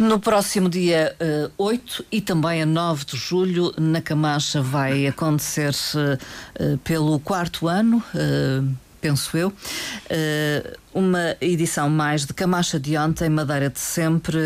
No próximo dia uh, 8 e também a 9 de julho, na Camacha, vai acontecer uh, pelo quarto ano. Uh, penso eu, uma edição mais de Camacha de ontem, Madeira de sempre,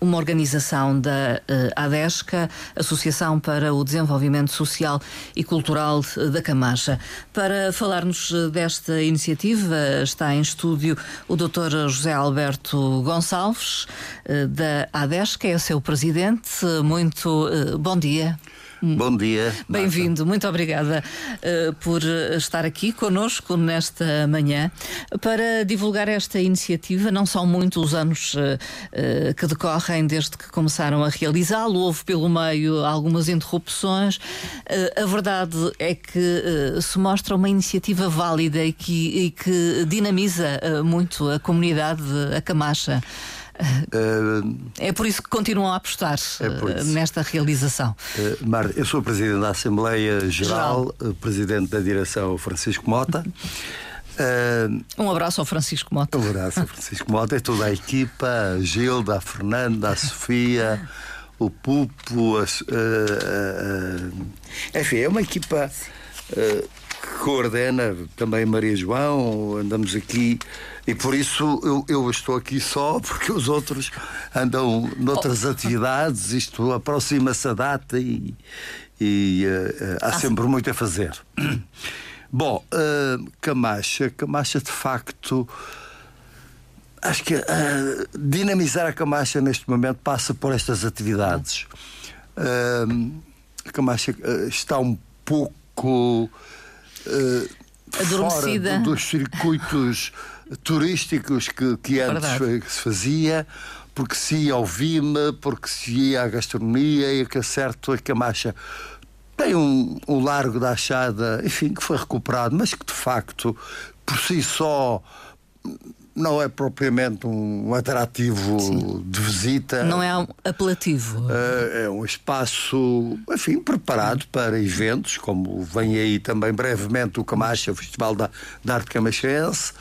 uma organização da uh, ADESCA, Associação para o Desenvolvimento Social e Cultural da Camacha. Para falar-nos eh, desta iniciativa está em estúdio o Dr. José Alberto Gonçalves, uh, da ADESCA, é o seu presidente. Muito uh, bom dia. Bom dia. Bem-vindo, muito obrigada uh, por estar aqui conosco nesta manhã para divulgar esta iniciativa. Não são muitos os anos uh, uh, que decorrem desde que começaram a realizá-lo, houve pelo meio algumas interrupções. a verdade é que se mostra uma iniciativa válida e que, e que dinamiza muito a comunidade, a Camacha. Uh, é por isso que continuam a apostar é nesta realização. Uh, Marta, eu sou presidente da Assembleia Geral, Geral. presidente da direção Francisco Mota. Uh, um abraço ao Francisco Mota. Um abraço ao Francisco Mota e toda a equipa, a Gilda, a Fernanda, a Sofia, o Pupo, a, enfim, é uma equipa que coordena também Maria João, andamos aqui e por isso eu, eu estou aqui só, porque os outros andam noutras oh. atividades, isto aproxima-se a data e, e uh, há ah. sempre muito a fazer. Bom, uh, Camacha, Camacha de facto. Acho que uh, dinamizar a Camacha neste momento passa por estas atividades. Uh, a Camacha está um pouco Adormecida. fora dos circuitos turísticos que, que antes se fazia, porque se ia ao Vime, porque se ia à gastronomia e que é certo a Camacha tem um, um largo da achada, enfim, que foi recuperado, mas que de facto por si só não é propriamente um atrativo Sim. de visita. Não é apelativo. É, é um espaço, enfim, preparado para eventos, como vem aí também brevemente o Camacha, o Festival da, da Arte Camachense,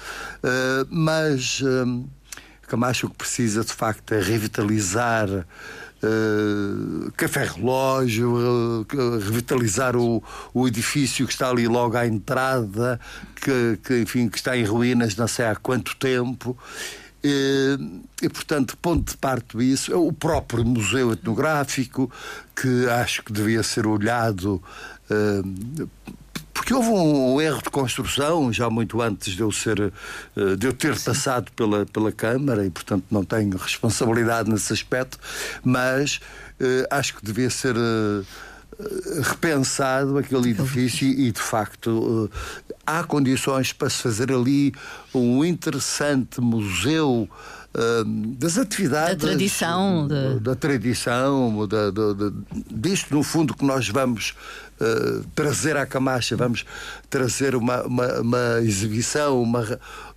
uh, mas uh, Camacha o que precisa de facto é revitalizar Uh, café relógio, uh, revitalizar o, o edifício que está ali logo à entrada, que, que, enfim, que está em ruínas não sei há quanto tempo. E, e, portanto, ponto de parte disso, é o próprio Museu Etnográfico, que acho que devia ser olhado uh, porque houve um erro de construção já muito antes de eu ser eh, de eu ter passado pela, pela Câmara e portanto não tenho responsabilidade nesse aspecto, mas uh, acho que devia ser uh, repensado aquele edifício e de facto há condições para se fazer ali um interessante museu das atividades da tradição de... da tradição da, da, da, disto no fundo que nós vamos uh, trazer à Camacha vamos trazer uma, uma, uma exibição uma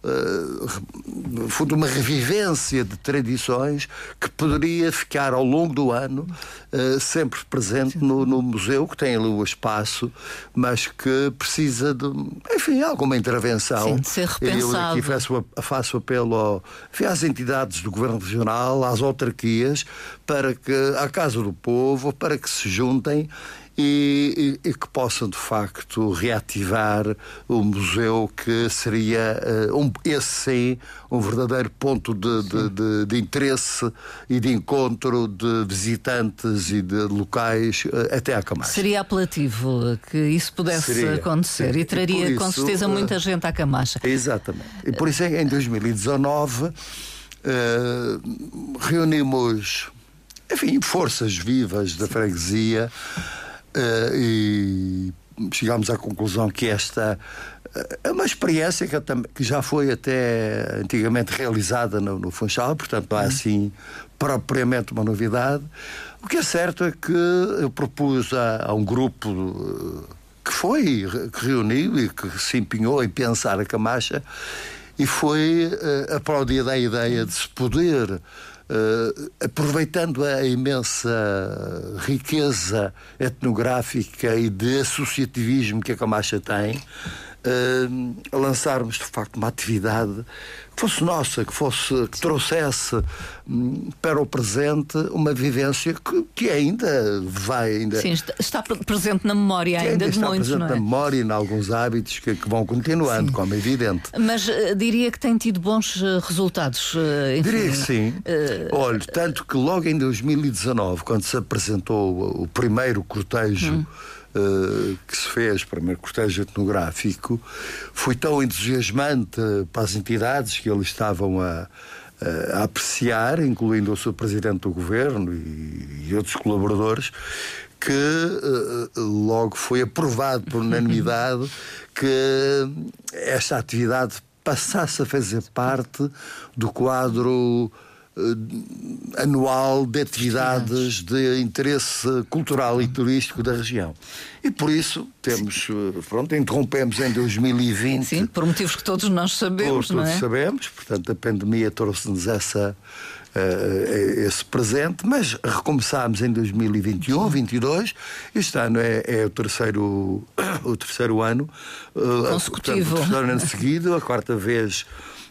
uh, no fundo uma revivência de tradições que poderia ficar ao longo do ano uh, sempre presente no, no, museu que tem ali o espaço mas que precisa de enfim alguma intervenção Sim, de ser repensado. eu aqui faço, faço apelo ao, enfim, às entidades entidades do Governo Regional, às autarquias, para que, à Casa do Povo, para que se juntem e, e, e, que possam de facto reativar o museu que seria uh, um, esse sim um verdadeiro ponto de, de, de, de, interesse e de encontro de visitantes e de locais uh, até à Camacha. Seria apelativo que isso pudesse seria, acontecer sim. e traria e isso, com certeza muita uh, gente à Camacha. Exatamente. E por isso em 2019 eh, reunimos, enfim, forças vivas da freguesia uh, e chegámos à conclusão que esta eh, é uma experiência que, que, já foi até antigamente realizada no, no Funchal, portanto não é assim propriamente uma novidade. O que é certo é que eu propus a, a um grupo que foi, que reuniu e que se empenhou em pensar a Camacha e foi uh, aplaudida a ideia de se poder, uh, aproveitando a imensa riqueza etnográfica e de associativismo que a Camacha tem, uh, lançarmos de facto uma atividade fosse nossa, que fosse que trouxesse um, para o presente uma vivência que, que ainda vai ainda Sim, está, está presente na memória ainda, ainda de está muitos, presente não é? na memória e em alguns hábitos que, que vão continuando, Sim. como é evidente. Mas uh, diria que tem tido bons uh, resultados. Uh, enfim, Diria que sim. Olha, tanto que logo em 2019, quando se apresentou o, o primeiro cortejo. Hum. Uh, que se fez, o primeiro cortejo etnográfico, foi tão entusiasmante para as entidades que eles estavam a, a apreciar, incluindo o seu presidente do governo e, e outros colaboradores, que uh, logo foi aprovado por unanimidade que esta atividade passasse a fazer parte do quadro anual de atividades de interesse cultural e turístico da região. E por isso temos, uh, pronto, interrompemos em 2020. Sim, por motivos que todos nós sabemos, por, não é? Todos sabemos, portanto a pandemia trouxe-nos essa Uh, esse presente, mas recomeçámos em 2021, 2022. Este ano é, é, o terceiro o terceiro ano uh, consecutivo, portanto, o terceiro ano seguido, a quarta vez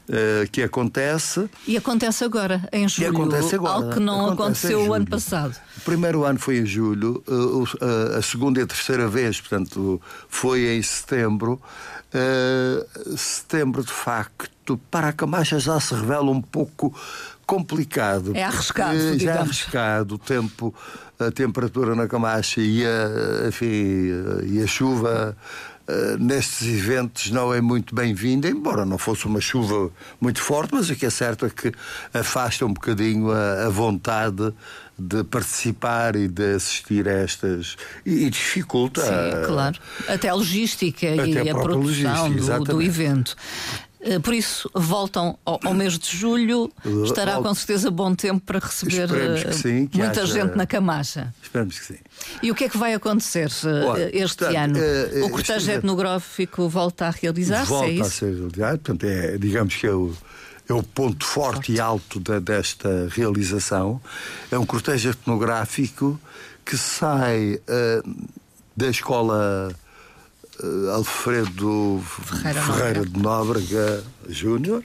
uh, que acontece. E acontece agora em julho, e acontece agora. algo que não acontece aconteceu o ano passado. O primeiro ano foi em julho, a segunda e a terceira vez, portanto, foi em setembro. setembro, de facto, para a Camacha já se revela um pouco complicado. É arriscado. Já é arriscado o tempo, a temperatura na Camacha e a, enfim, e a chuva uh, nestes eventos não é muito bem-vinda, embora não fosse uma chuva muito forte, mas o que é certo é que afasta um bocadinho a, a vontade de participar e de assistir a estas e, e dificulta Sim, claro. Até a logística Até e a, a produção do, do, evento. Eh, Por isso, voltam ao, ao, mês de julho. Estará Volto. com certeza bom tempo para receber que sim, que muita haja... gente na Camacha. Esperamos que sim. E o que é que vai acontecer Olha, este portanto, ano? o cortejo etnográfico volta a realizar-se? Volta é isso? a ser realizado. Portanto, é, digamos que é o, é o ponto forte, forte. e alto da, desta realização. É um cortejo etnográfico que sai uh, da escola uh, Alfredo Ferreira, Ferreira de Nóbrega Júnior.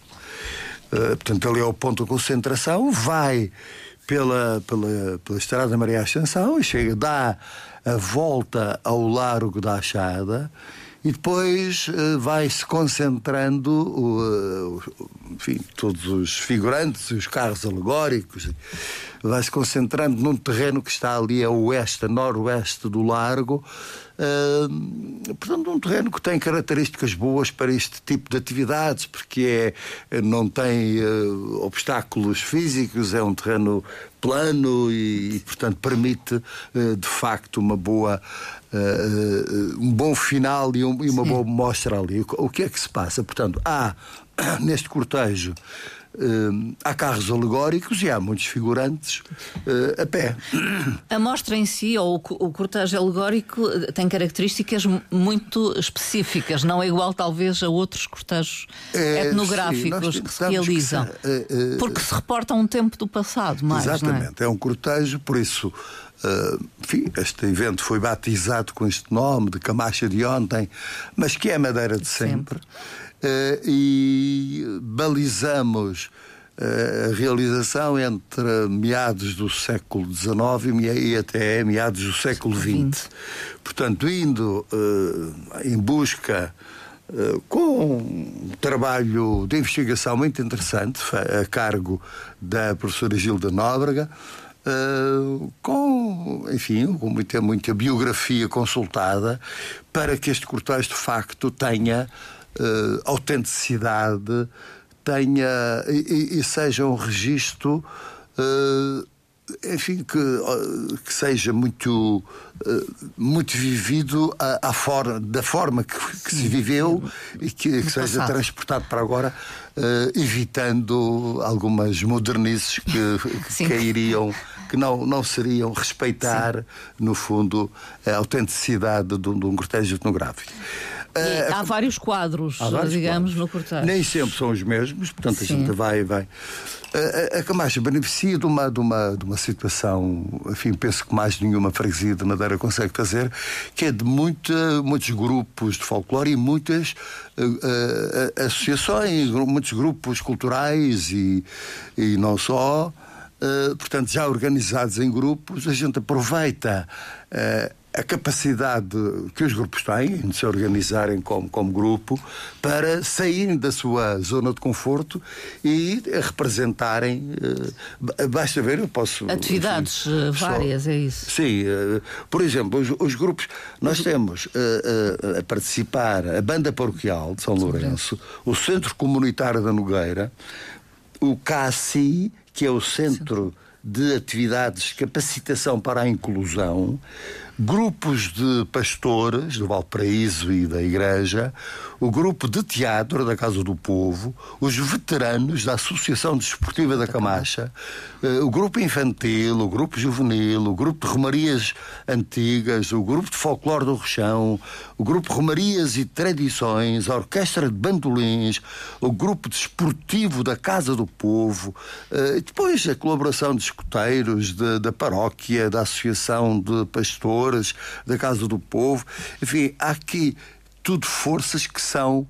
Uh, portanto, ali é o ponto de concentração. Vai pela, pela, pela Estrada Maria Ascensão e chega, dá a volta ao Largo da Achada e depois uh, vai-se concentrando uh, enfim, todos os figurantes, os carros alegóricos, vai-se concentrando num terreno que está ali a oeste, a noroeste do largo. Uh, portanto, um terreno que tem características boas para este tipo de atividades, porque é, não tem obstáculos físicos, é um terreno plano e, e portanto, permite uh, de facto uma boa. um bom final e, um, e uma Sim. boa mostra ali. O, o que é que se passa? Portanto, há neste cortejo Uh, há carros alegóricos e há muitos figurantes uh, a pé. A mostra em si, ou o, o cortejo alegórico, tem características muito específicas, não é igual, talvez, a outros cortejos é, etnográficos sim, que se realizam. Que se, uh, porque se reporta um tempo do passado, mais. Exatamente, é? é? um cortejo, por isso. Enfim, este evento foi batizado com este nome de Camacha de ontem, mas que é Madeira de sempre. sempre. Uh, e balizamos uh, a realização entre meados do século XIX e até meados do século XX. Portanto, indo uh, em busca com um trabalho de investigação muito interessante, a cargo da professora Gilda Nóbrega, Uh, com, enfim, com muita, muita biografia consultada para que este cortejo de facto tenha uh, autenticidade, tenha e, e, seja um registro, uh, enfim, que, que seja muito, muito vivido à forma, da forma que, que se viveu e que, que seja transportado para agora, evitando algumas modernices que, cairiam que não, não seriam respeitar, Sim. no fundo, a autenticidade de um, de um cortejo etnográfico. Uh, há vários quadros, há vários digamos, quadros. no cortejo. Nem sempre são os mesmos, portanto Sim. a gente vai e vai. A, a Camacha beneficia de uma, de, uma, de uma situação, enfim, penso que mais nenhuma freguesia de Madeira consegue fazer, que é de muita, muitos grupos de folclore e muitas uh, uh, associações, muitos grupos culturais e, e não só. Uh, portanto, já organizados em grupos, a gente aproveita uh, a capacidade que os grupos têm de se organizarem como, como grupo para saírem da sua zona de conforto e representarem. Uh, basta ver, eu posso. Atividades enfim, várias, só, é isso? Sim. por exemplo, os, os, grupos. Nós temos a participar a Banda Paroquial de São Lourenço, o Centro Comunitário da Nogueira, o CACI que é o Centro de Atividades de Capacitação para a Inclusão, grupos de pastores do Valparaíso e da Igreja, o grupo de teatro da Casa do Povo, os veteranos da Associação Desportiva da Camacha, eh, o grupo infantil, o grupo juvenil, o grupo de romarias antigas, o grupo de folclore do Rochão, o grupo Romarias e Tradições, a Orquestra de Bandolins, o grupo desportivo da Casa do Povo, eh, depois a colaboração de escuteiros da paróquia, da Associação de Pastores, da Casa do Povo, enfim, há aqui tudo forças que são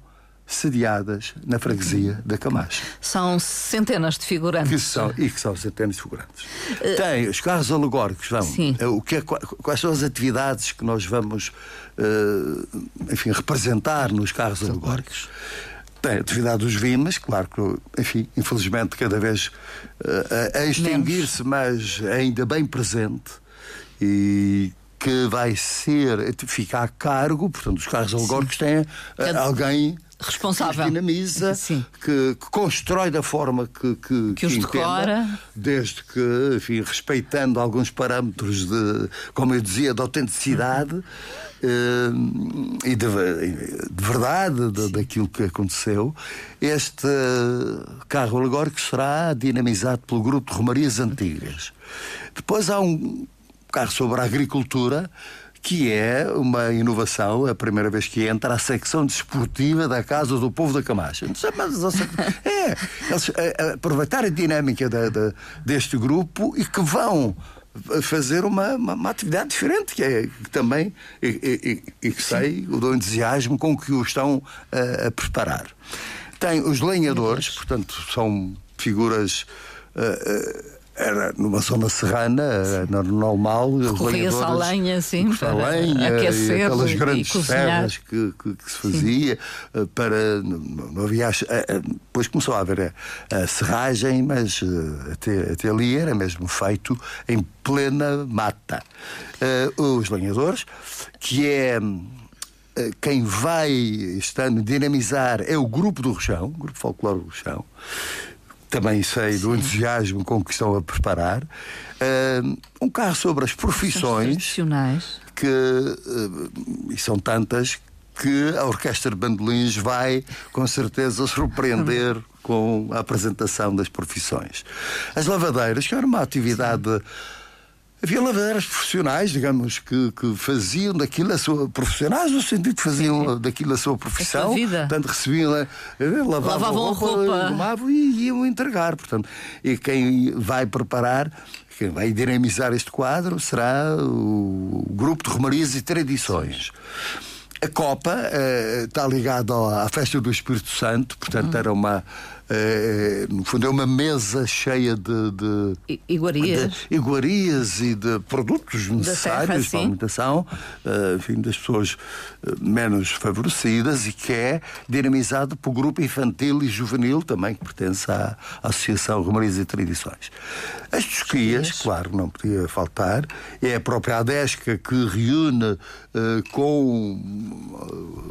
sediadas na freguesia da Camacha. São centenas de figurantes. Que são, e que são centenas de figurantes. Uh, Tem os carros alegóricos, vão. Sim. Eh, o que é, quais são as atividades que nós vamos, uh, enfim, representar nos carros alegóricos? Tem a atividade dos vimas, claro que, enfim, infelizmente cada vez uh, a extinguir-se, mas ainda bem presente. E que vai ser, fica a cargo, portanto, os carros alegóricos têm uh, alguém responsável. Que dinamiza, que, que, constrói da forma que, que, que os entenda, decora. Desde que, enfim, respeitando alguns parâmetros de, como eu dizia, de autenticidade uh, e de, de verdade de, daquilo que aconteceu. Este carro alegórico será dinamizado pelo grupo de Romarias Antigas. Depois há um carro sobre a agricultura, que é uma inovação, a primeira vez que entra a secção desportiva da Casa do Povo da Camacha. É, eles é, é, aproveitar a dinâmica da, da, deste grupo e que vão fazer uma, uma, uma, atividade diferente, que é que também, e, e, e que sei, o do entusiasmo com que o estão a, a preparar. Tem os lenhadores, portanto, são figuras. Uh, era numa zona serrana, era normal. Corria-se a lenha, sim, para lenha, aquecer aquelas grandes serras que, que, que, se fazia sim. Eh, para. Não havia. Eh, eh, depois começou a haver a, a serragem, mas até, até ali era mesmo feito em plena mata. Uh, os lenhadores, que é quem vai este ano dinamizar é o Grupo do Rochão, o Grupo Folclore do Rochão, também sei do entusiasmo com que estão a preparar. Uh, um carro sobre as profissões. Que, uh, e são tantas que a Orquestra de Bandolins vai, com certeza, surpreender com a apresentação das profissões. As lavadeiras, que era uma atividade. Havia lavadeiras profissionais, digamos, que, que faziam daquilo a sua. profissionais, no sentido que faziam Sim. daquilo a sua profissão. A vida. Portanto, recebiam, eh, lavavam, lavavam roupa, roupa. Tomavam e iam entregar. Portanto, e quem vai preparar quem vai dinamizar este quadro será o Grupo de Romarias e Tradições. A Copa uh, está ligada à Festa do Espírito Santo, portanto, uhum. era uma é, no fundo, é uma mesa cheia de, de iguarias. De iguarias e de produtos necessários para a alimentação, uh, enfim, das pessoas uh, menos favorecidas e que é dinamizado pelo grupo infantil e juvenil, também que pertence à, à Associação Romarias e Tradições. As tosquias, claro, não podia faltar, é a própria ADESCA que reúne com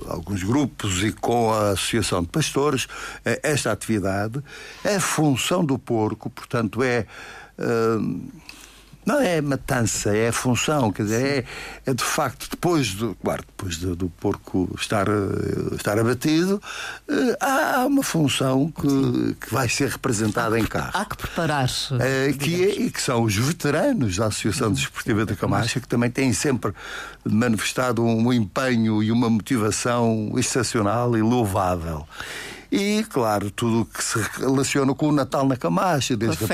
alguns grupos e com a Associação de Pastores esta atividade atividade. A função do porco, portanto, é. Uh, não é matança, é função, quer dizer, é, é, de facto depois do, claro, depois do, do porco estar, eh, estar abatido, uh, há uma função que, que vai ser representada em carro. Há que preparar-se. Uh, que é, e que são os veteranos da Associação Desportiva da Camacha, que também têm sempre manifestado um empenho e uma motivação excepcional e louvável. E, claro, tudo o que se relaciona com o Natal na Camacha, desde os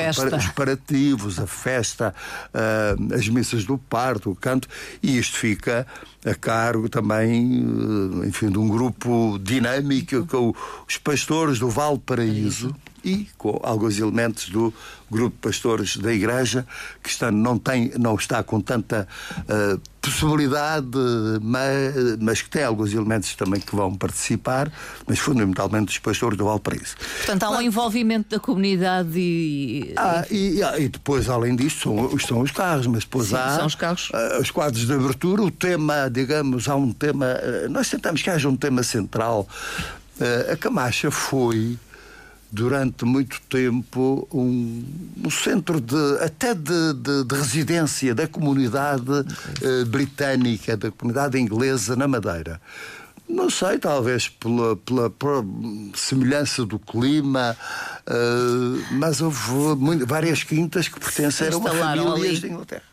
preparativos, a festa, uh, as missas do parto, o canto, e isto fica a cargo também, uh, enfim, de um grupo dinâmico com os pastores do Valparaíso e com alguns elementos do grupo de pastores da Igreja, que está, não, tem, não está com tanta uh, possibilidade, mas, mas, que tem alguns elementos também que vão participar, mas fundamentalmente os pastores do Valparaíso. Portanto, há um envolvimento da comunidade e. Ah, e, e, depois, além disto, são, são os carros, mas depois Sim, há são os, carros. Uh, os quadros de abertura, o tema, digamos, há um tema. Uh, nós tentamos que haja um tema central. A Camacha foi durante muito tempo um, um centro de até de, de, de residência da comunidade uh, britânica, da comunidade inglesa na Madeira. Não sei, talvez pela, pela, pela semelhança do clima, uh, mas houve muito, várias quintas que pertenceram a famílias de Inglaterra.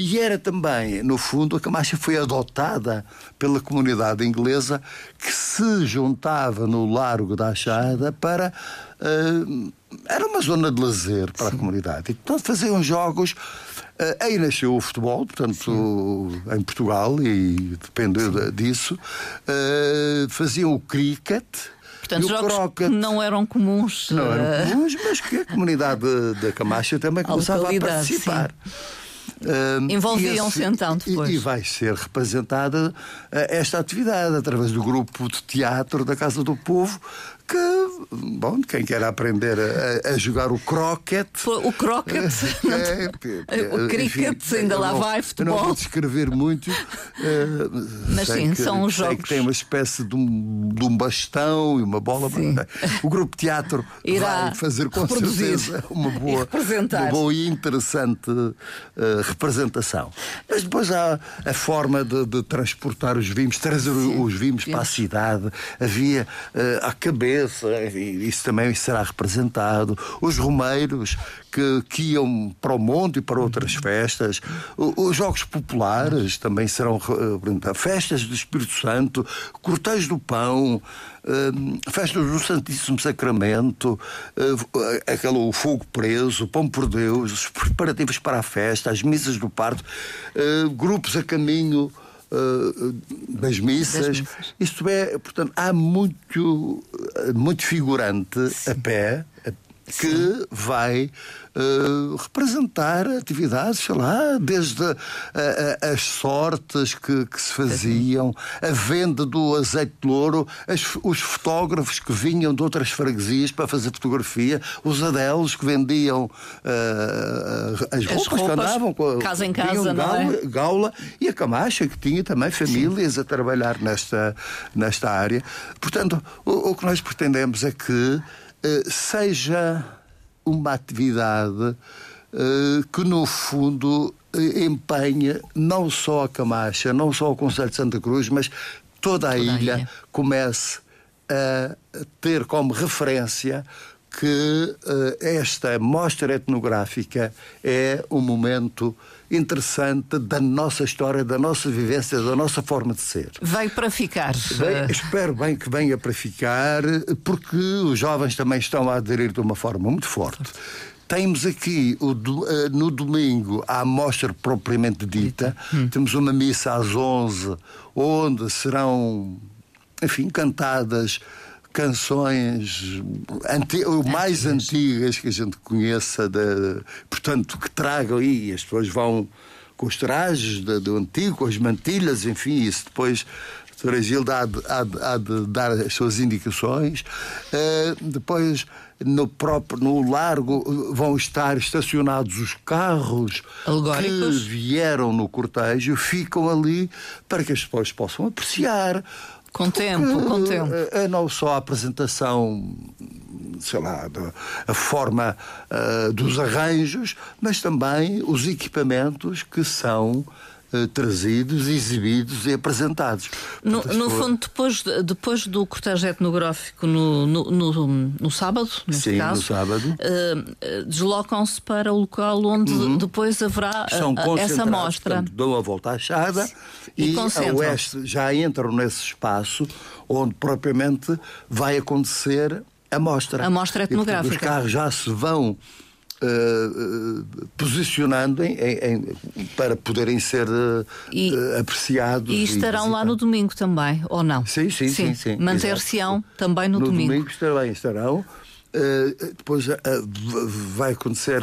E era também, no fundo, a Camacha foi adotada pela comunidade inglesa que se juntava no Largo da Achada para. Uh, era uma zona de lazer para Sim. a comunidade. E, portanto, faziam jogos. Uh, aí nasceu o futebol, portanto, Sim. em Portugal, e dependeu disso. Uh, faziam o cricket. Portanto, jogos croquet, que não eram comuns. Não eram comuns, mas que a comunidade da Camacha também começava a participar. Sim. Envolviam-se então depois. E, e, vai ser representada uh, esta atividade através do grupo de teatro da Casa do Povo, que, bom, quem quer aprender a, a jogar o croquet. O croquet, é, é, o cricket, enfim, ainda lá não, vai, futebol. não vou descrever muito, uh, mas sim, que, são os jogos. que tem uma espécie de um, de um bastão e uma bola. O grupo de teatro Irá vai fazer com certeza uma boa, uma boa e interessante uh, representação. Mas depois há a forma de, de transportar os vinhos, trazer sim, os vinhos sim. para a cidade. Havia uh, a cabeça isso também será representado. Os romeiros que, que iam para o monte e para outras festas. Os jogos populares também serão representados. Festas do Espírito Santo, cortejos do pão. Uh, festas do Santíssimo Sacramento, uh, aquele, o fogo preso, o pão por Deus, os preparativos para a festa, as missas do parto, grupos a caminho uh, das, missas. das missas. Isto é, portanto, há muito, muito figurante Sim. a pé que Sim. vai uh, representar atividades, sei lá, desde a, a, as sortes que, que, se faziam, a venda do azeite de louro, as, os fotógrafos que vinham de outras freguesias para fazer fotografia, os adelos que vendiam uh, as, roupas, as roupas que andavam com casa em casa, gaula, é? gaula, e a Camacha que tinha também famílias Sim. a trabalhar nesta, nesta área. Portanto, o, o que nós pretendemos é que seja uma atividade eh, que, no fundo, eh, empenha não só a Camacha, não só o Conselho de Santa Cruz, mas toda a, toda ilha, a ilha comece a ter como referência que uh, esta mostra etnográfica é um momento interessante da nossa história, da nossa vivência, da nossa forma de ser. Veio para ficar. espero bem que venha para ficar, porque os jovens também estão a aderir de uma forma muito forte. Temos aqui o, uh, no domingo a amostra propriamente dita. Hum. Temos uma missa às 11, onde serão, enfim, cantadas canções anti, mais antigas. que a gente conheça, de, portanto, que tragam aí, as pessoas vão com os trajes de, do antigo, com as mantilhas, enfim, isso depois a doutora Gilda há de, há, de, há de, dar as suas indicações. Uh, depois, no próprio no largo, vão estar estacionados os carros que vieram no cortejo, ficam ali para que as pessoas possam apreciar Com tempo, com tempo. É, é não só a apresentação sei lá, a forma uh, dos arranjos, mas também os equipamentos que são uh, trazidos, exibidos e apresentados. No, Portanto, no for... fundo, depois, depois do cortejo etnográfico no, no, no, no sábado, Sim, caso, no sábado. Uh, deslocam-se para o local onde uhum. depois haverá essa mostra. Portanto, dão a volta à chada e, e a oeste já entram nesse espaço onde propriamente vai acontecer a mostra. A mostra etnográfica. E, os carros já se vão Uh, posicionando em, em, para poderem ser uh, e, apreciados. E estarão e lá no domingo também, ou não? Sim, sim, sim. sim, sim Manter-se-ão também no, no domingo. No domingo estarão. estarão. Depois vai acontecer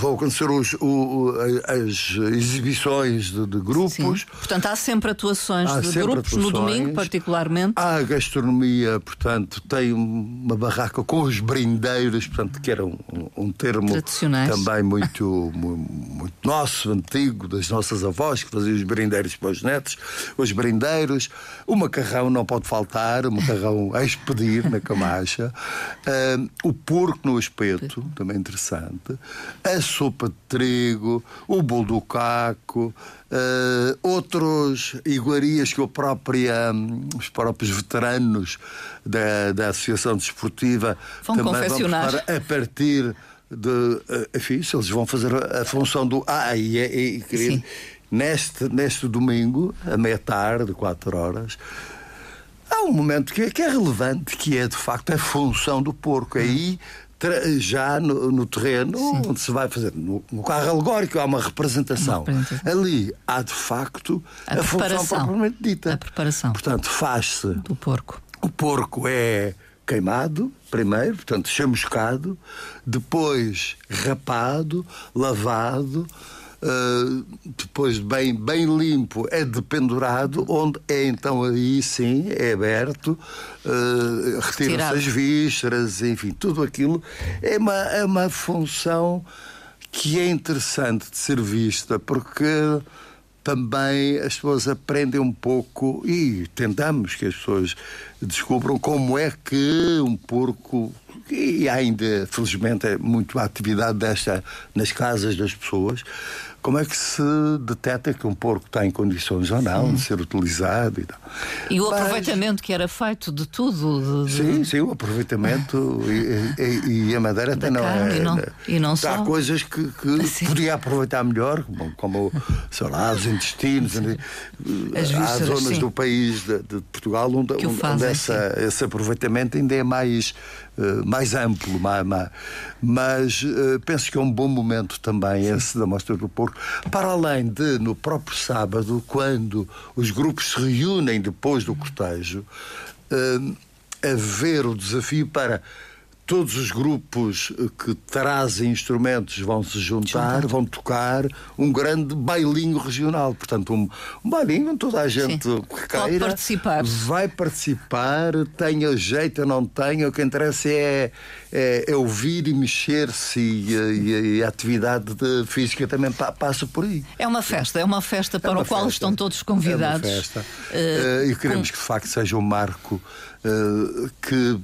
vão acontecer os, o, as exibições de, de grupos. Sim. Portanto, há sempre atuações há de sempre grupos atuações. no domingo, particularmente. Há a gastronomia, portanto, tem uma barraca com os brindeiros, portanto, que era um, um termo também muito, muito nosso, antigo, das nossas avós, que faziam os brindeiros para os netos. Os brindeiros, o macarrão não pode faltar, o macarrão a expedir na camacha. Uh, o porco no espeto, também interessante, a sopa de trigo, o bolo do caco, uh, outros iguarias que o própria, um, os próprios veteranos da, da Associação Desportiva vão também confeccionar. vão a partir de. Ah, enfim, se eles vão fazer a, função do. Ah, e, e, e neste, neste domingo, à meia-tarde, quatro horas há um momento que é, que é relevante, que é de facto a função do porco. Aí já no, no terreno Sim. onde se vai fazer no, no, carro alegórico há uma representação. Ali há de facto a, a função propriamente dita. A preparação. Portanto, faz-se do porco. O porco é queimado primeiro, portanto chamuscado, depois rapado, lavado, uh, depois bem, bem limpo, é dependurado, onde é então aí sim, é aberto, uh, retiram-se as vísceras, enfim, tudo aquilo. É uma, é uma função que é interessante de ser vista, porque também as pessoas aprendem um pouco e tentamos que as pessoas descubram como é que um porco e ainda felizmente é muito a atividade desta nas casas das pessoas como é que se detecta que um porco está em condições ou não de ser utilizado e tal. E o Mas... aproveitamento que era feito de tudo. De... Sim, sim, o aproveitamento e, e, e, a madeira até não é. E não, e não só. Há coisas que, que podia aproveitar melhor, como, como sei lá, os intestinos. As há zonas sim. do país de, de Portugal onde, onde, fazem, onde essa, esse aproveitamento ainda é mais eh, mais amplo, mais, mais, mas uh, penso que é um bom momento também Sim. esse da Mostra do Porco, para além de, no próprio sábado, quando os grupos se reúnem depois do cortejo, uh, haver o desafio para todos os grupos eh, que trazem instrumentos vão se juntar, vão tocar um grande bailinho regional. Portanto, um, um bailinho onde toda a gente Sim. que queira participar. vai participar, tenha jeito ou não tenha, o que interessa é, é, é ouvir e mexer-se e, e, e, a atividade física também passa por aí. É uma festa, é uma festa para é uma o qual estão todos convidados. É uma festa. Uh, e queremos com... que de facto seja um marco que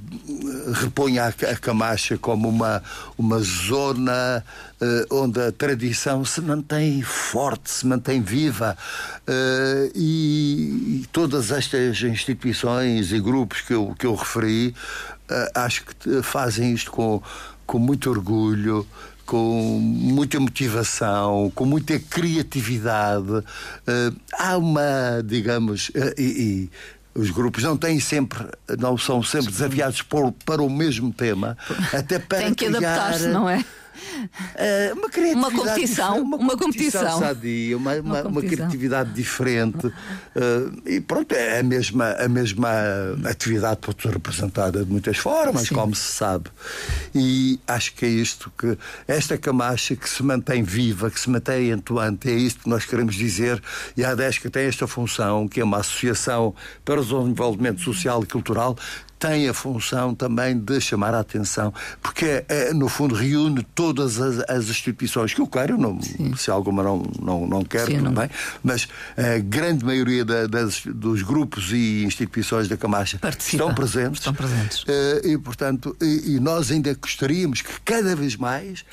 reponha a Camacha como uma, uma zona uh, onde a tradição se mantém forte, se mantém viva. Uh, e, e, todas estas instituições e grupos que eu, que eu referi, acho que fazem isto com, com muito orgulho com muita motivação, com muita criatividade. Uh, há uma, digamos, uh, e, os grupos não têm sempre, não são sempre desafiados por, para o mesmo tema, até para Tem que adaptar-se, não é? Uh, uma criatividade uma competição, uma, uma competição, sadia, uma, uma, uma, criatividade diferente. Uh, e pronto, é a mesma, a mesma atividade pode ser representada de muitas formas, Sim. como se sabe. E acho que é isto que esta camacha que se mantém viva, que se mantém atuante, é isto que nós queremos dizer. E a ADESCA tem esta função, que é uma associação para o desenvolvimento social e cultural, tem a função também de chamar a atenção, porque é, é, no fundo reúne todas as, as instituições que eu quero, não, se alguma não, não, não quer, Sim, tudo não. bem, mas a grande maioria da, das, dos grupos e instituições da Camacha Participa. estão presentes. Estão presentes. Uh, e, portanto, e, e nós ainda gostaríamos que cada vez mais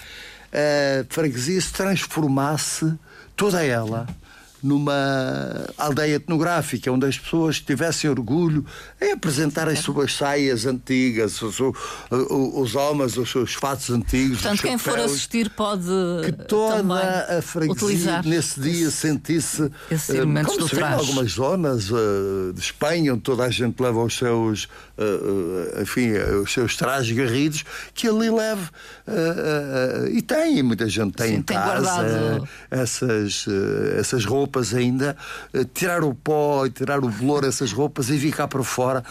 a freguesia se transformasse toda ela numa aldeia etnográfica, onde as pessoas tivessem orgulho em apresentar as suas saias antigas, os, os homens, os seus fatos antigos. Portanto, quem for assistir pode. Que toda a freguesia nesse dia sentisse. Uh, elementos como se vê em algumas zonas uh, de Espanha, onde toda a gente leva os seus, uh, enfim, os seus trajes garridos, que ali leve. e tem, muita gente tem Sim, em tem casa essas, essas roupas ainda, eh, tirar o pó e tirar o bolor dessas roupas e vir cá para fora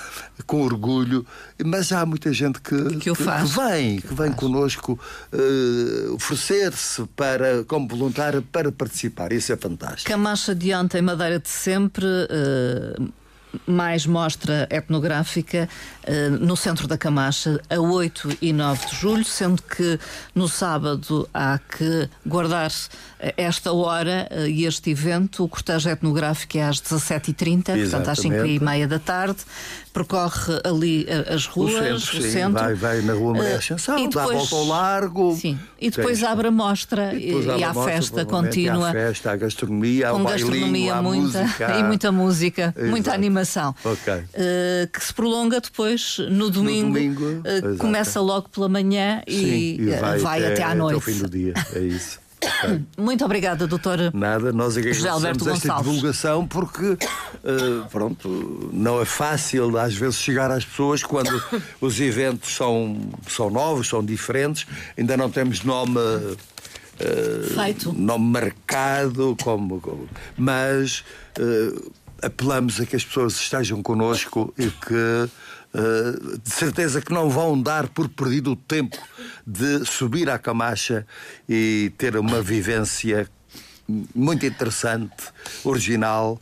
com orgulho. Mas há muita gente que, que, que, que vem, que vem connosco uh, oferecer-se para, como voluntário para participar. Isso é fantástico. Camacha de ontem, Madeira de sempre. Uh mais mostra etnográfica uh, no centro da Camacha, a 8 e 9 de julho, sendo que no sábado há que guardar eh, esta hora uh, e este evento. O cortejo etnográfico é às 17h30, portanto às 5h30 da tarde. Percorre ali uh, as ruas, o centro. O centro. Vai, vai na Rua Maria Ascensão, depois, dá a volta ao largo. Sim. E depois abre a mostra e, e, e há festa contínua. Há festa, há gastronomia, com gastronomia, há muita, música. E muita música, muita animação. Okay. Uh, que se prolonga depois no domingo. No domingo uh, começa logo pela manhã Sim, e, e, vai, vai até, até à noite. Até o fim do dia, é isso. Muito obrigada, doutora. Nada, nós agradecemos esta divulgação porque, uh, pronto, não é fácil às vezes chegar às pessoas quando os eventos são, são novos, são diferentes, ainda não temos nome. Uh, Feito. Nome marcado, como, como mas uh, apelamos a que as pessoas estejam connosco e que Uh, de certeza que não vão dar por perdido o tempo de subir à Camacha e ter uma vivência muito interessante, original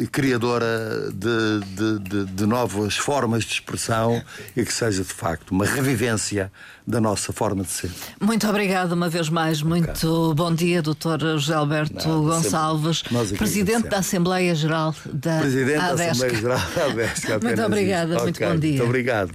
e criadora de, de, de, de, novas formas de expressão e que seja de facto uma revivência da nossa forma de ser. Muito obrigado uma vez mais, muito okay. bom dia, Dr. José Alberto Não, Gonçalves, Presidente da Assembleia Geral da Presidente ADESC. da Assembleia Geral da ADESC. muito obrigada, muito bom dia. Muito obrigado.